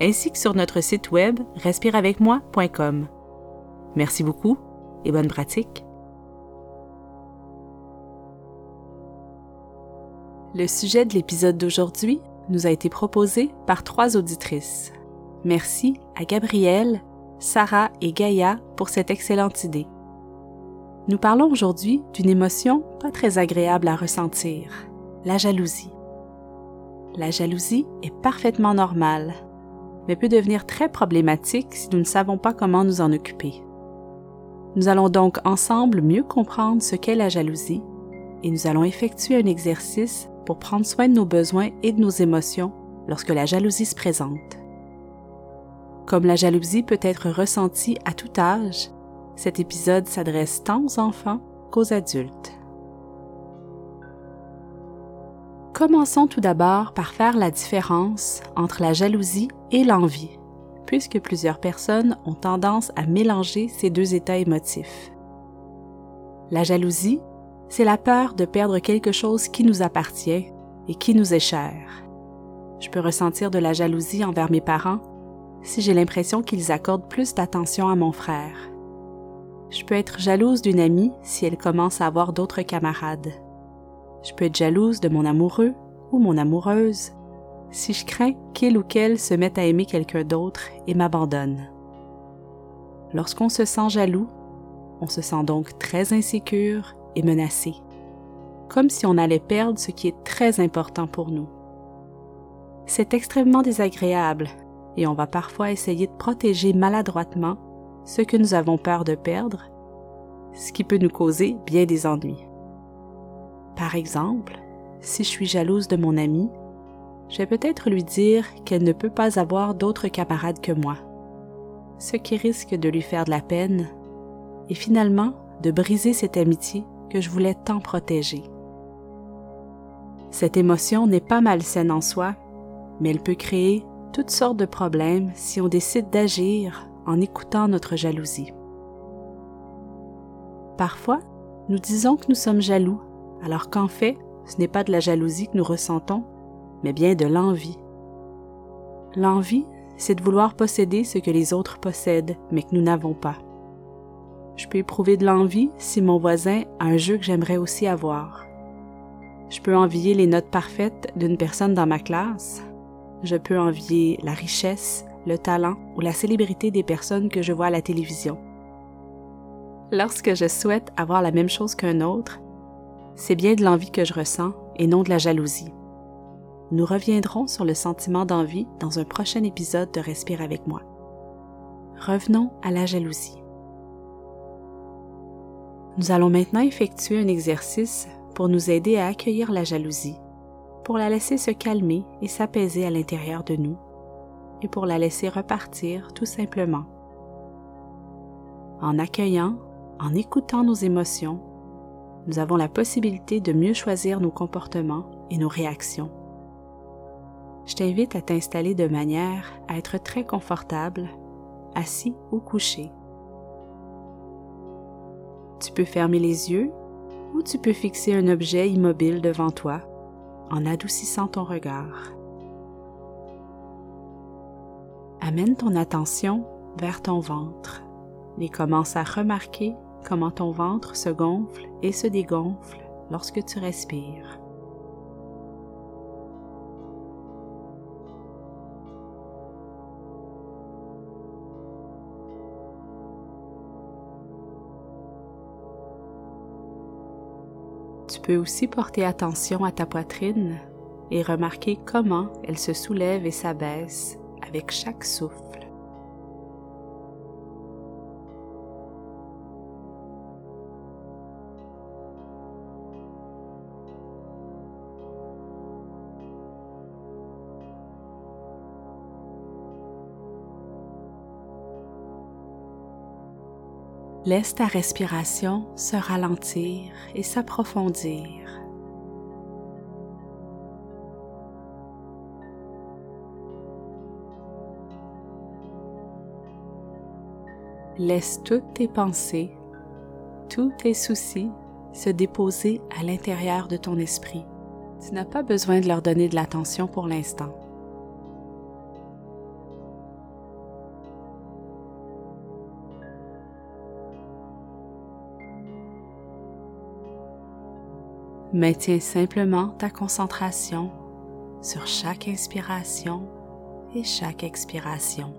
ainsi que sur notre site web respireavecmoi.com. Merci beaucoup et bonne pratique. Le sujet de l'épisode d'aujourd'hui nous a été proposé par trois auditrices. Merci à Gabrielle, Sarah et Gaïa pour cette excellente idée. Nous parlons aujourd'hui d'une émotion pas très agréable à ressentir, la jalousie. La jalousie est parfaitement normale mais peut devenir très problématique si nous ne savons pas comment nous en occuper. Nous allons donc ensemble mieux comprendre ce qu'est la jalousie et nous allons effectuer un exercice pour prendre soin de nos besoins et de nos émotions lorsque la jalousie se présente. Comme la jalousie peut être ressentie à tout âge, cet épisode s'adresse tant aux enfants qu'aux adultes. Commençons tout d'abord par faire la différence entre la jalousie et l'envie, puisque plusieurs personnes ont tendance à mélanger ces deux états émotifs. La jalousie, c'est la peur de perdre quelque chose qui nous appartient et qui nous est cher. Je peux ressentir de la jalousie envers mes parents si j'ai l'impression qu'ils accordent plus d'attention à mon frère. Je peux être jalouse d'une amie si elle commence à avoir d'autres camarades. Je peux être jalouse de mon amoureux ou mon amoureuse si je crains qu'il ou qu'elle se mette à aimer quelqu'un d'autre et m'abandonne. Lorsqu'on se sent jaloux, on se sent donc très insécure et menacé, comme si on allait perdre ce qui est très important pour nous. C'est extrêmement désagréable et on va parfois essayer de protéger maladroitement ce que nous avons peur de perdre, ce qui peut nous causer bien des ennuis. Par exemple, si je suis jalouse de mon amie, je vais peut-être lui dire qu'elle ne peut pas avoir d'autres camarades que moi, ce qui risque de lui faire de la peine et finalement de briser cette amitié que je voulais tant protéger. Cette émotion n'est pas malsaine en soi, mais elle peut créer toutes sortes de problèmes si on décide d'agir en écoutant notre jalousie. Parfois, nous disons que nous sommes jaloux alors qu'en fait, ce n'est pas de la jalousie que nous ressentons, mais bien de l'envie. L'envie, c'est de vouloir posséder ce que les autres possèdent, mais que nous n'avons pas. Je peux éprouver de l'envie si mon voisin a un jeu que j'aimerais aussi avoir. Je peux envier les notes parfaites d'une personne dans ma classe. Je peux envier la richesse, le talent ou la célébrité des personnes que je vois à la télévision. Lorsque je souhaite avoir la même chose qu'un autre, c'est bien de l'envie que je ressens et non de la jalousie. Nous reviendrons sur le sentiment d'envie dans un prochain épisode de Respire avec moi. Revenons à la jalousie. Nous allons maintenant effectuer un exercice pour nous aider à accueillir la jalousie, pour la laisser se calmer et s'apaiser à l'intérieur de nous, et pour la laisser repartir tout simplement. En accueillant, en écoutant nos émotions, nous avons la possibilité de mieux choisir nos comportements et nos réactions. Je t'invite à t'installer de manière à être très confortable, assis ou couché. Tu peux fermer les yeux ou tu peux fixer un objet immobile devant toi en adoucissant ton regard. Amène ton attention vers ton ventre et commence à remarquer comment ton ventre se gonfle et se dégonfle lorsque tu respires. Peux aussi porter attention à ta poitrine et remarquer comment elle se soulève et s'abaisse avec chaque souffle. Laisse ta respiration se ralentir et s'approfondir. Laisse toutes tes pensées, tous tes soucis se déposer à l'intérieur de ton esprit. Tu n'as pas besoin de leur donner de l'attention pour l'instant. Maintiens simplement ta concentration sur chaque inspiration et chaque expiration.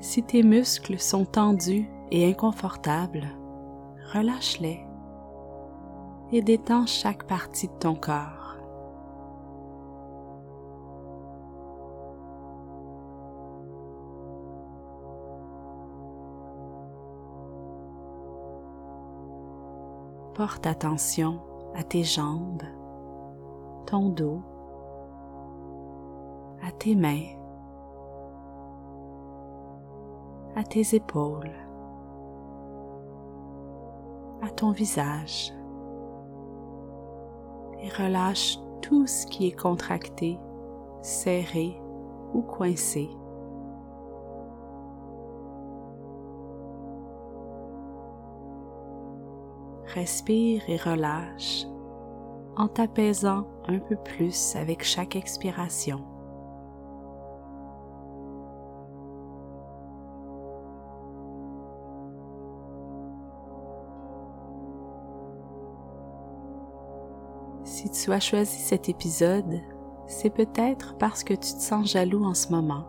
Si tes muscles sont tendus et inconfortables, relâche-les et détends chaque partie de ton corps. Porte attention à tes jambes, ton dos, à tes mains à tes épaules, à ton visage et relâche tout ce qui est contracté, serré ou coincé. Respire et relâche en t'apaisant un peu plus avec chaque expiration. Si tu as choisi cet épisode, c'est peut-être parce que tu te sens jaloux en ce moment.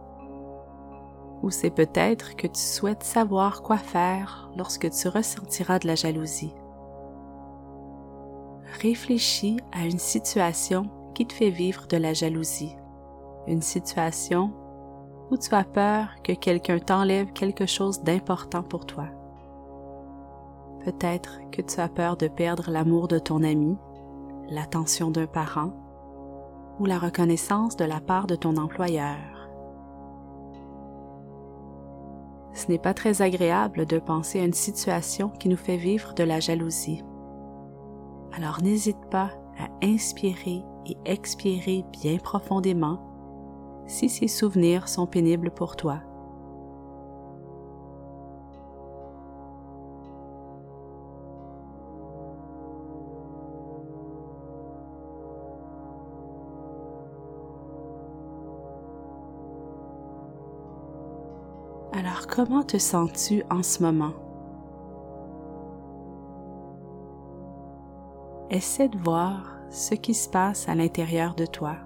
Ou c'est peut-être que tu souhaites savoir quoi faire lorsque tu ressentiras de la jalousie. Réfléchis à une situation qui te fait vivre de la jalousie. Une situation où tu as peur que quelqu'un t'enlève quelque chose d'important pour toi. Peut-être que tu as peur de perdre l'amour de ton ami l'attention d'un parent ou la reconnaissance de la part de ton employeur. Ce n'est pas très agréable de penser à une situation qui nous fait vivre de la jalousie. Alors n'hésite pas à inspirer et expirer bien profondément si ces souvenirs sont pénibles pour toi. Alors comment te sens-tu en ce moment? Essaie de voir ce qui se passe à l'intérieur de toi.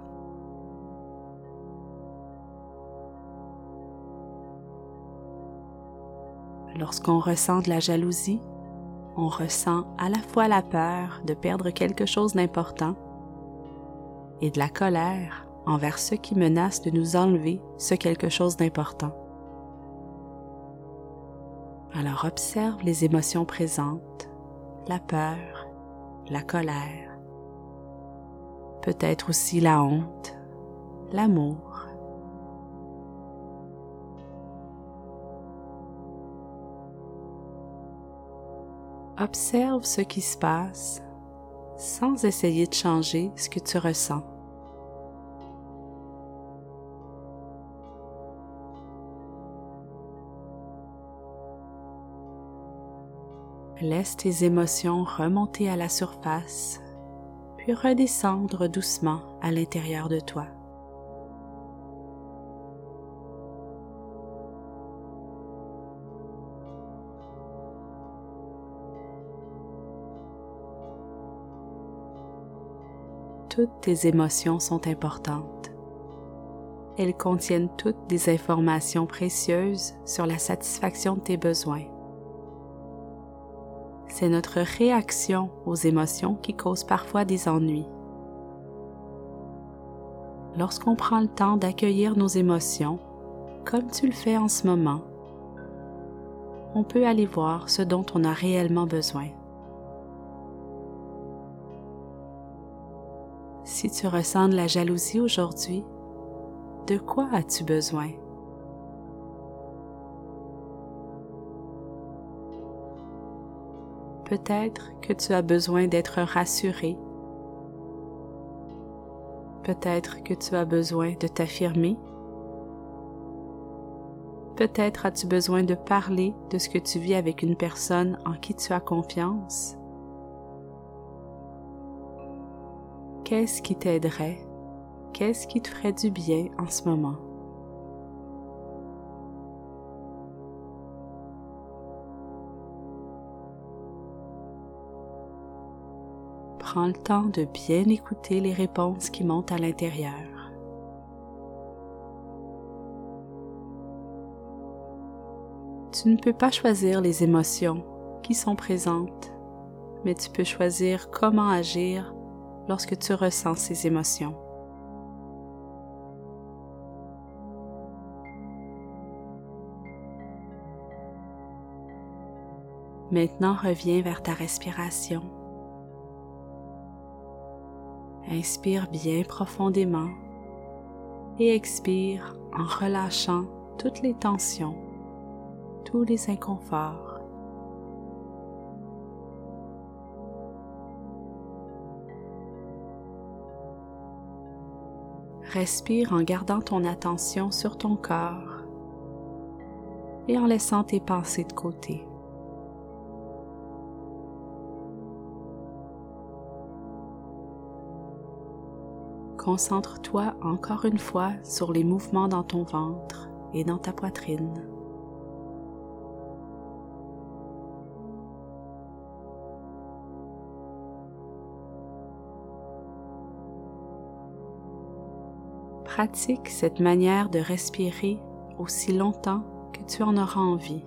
Lorsqu'on ressent de la jalousie, on ressent à la fois la peur de perdre quelque chose d'important et de la colère envers ceux qui menacent de nous enlever ce quelque chose d'important. Alors observe les émotions présentes, la peur, la colère, peut-être aussi la honte, l'amour. Observe ce qui se passe sans essayer de changer ce que tu ressens. Laisse tes émotions remonter à la surface, puis redescendre doucement à l'intérieur de toi. Toutes tes émotions sont importantes. Elles contiennent toutes des informations précieuses sur la satisfaction de tes besoins c'est notre réaction aux émotions qui cause parfois des ennuis. Lorsqu'on prend le temps d'accueillir nos émotions, comme tu le fais en ce moment, on peut aller voir ce dont on a réellement besoin. Si tu ressens de la jalousie aujourd'hui, de quoi as-tu besoin? Peut-être que tu as besoin d'être rassuré. Peut-être que tu as besoin de t'affirmer. Peut-être as-tu besoin de parler de ce que tu vis avec une personne en qui tu as confiance. Qu'est-ce qui t'aiderait? Qu'est-ce qui te ferait du bien en ce moment? Prends le temps de bien écouter les réponses qui montent à l'intérieur. Tu ne peux pas choisir les émotions qui sont présentes, mais tu peux choisir comment agir lorsque tu ressens ces émotions. Maintenant, reviens vers ta respiration. Inspire bien profondément et expire en relâchant toutes les tensions, tous les inconforts. Respire en gardant ton attention sur ton corps et en laissant tes pensées de côté. Concentre-toi encore une fois sur les mouvements dans ton ventre et dans ta poitrine. Pratique cette manière de respirer aussi longtemps que tu en auras envie.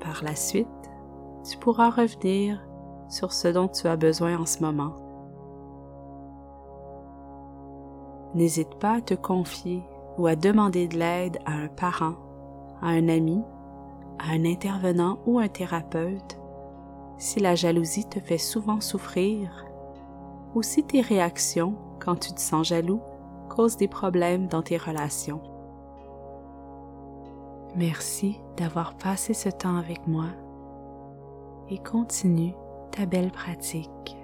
Par la suite, tu pourras revenir sur ce dont tu as besoin en ce moment. N'hésite pas à te confier ou à demander de l'aide à un parent, à un ami, à un intervenant ou un thérapeute si la jalousie te fait souvent souffrir ou si tes réactions quand tu te sens jaloux causent des problèmes dans tes relations. Merci d'avoir passé ce temps avec moi et continue ta belle pratique.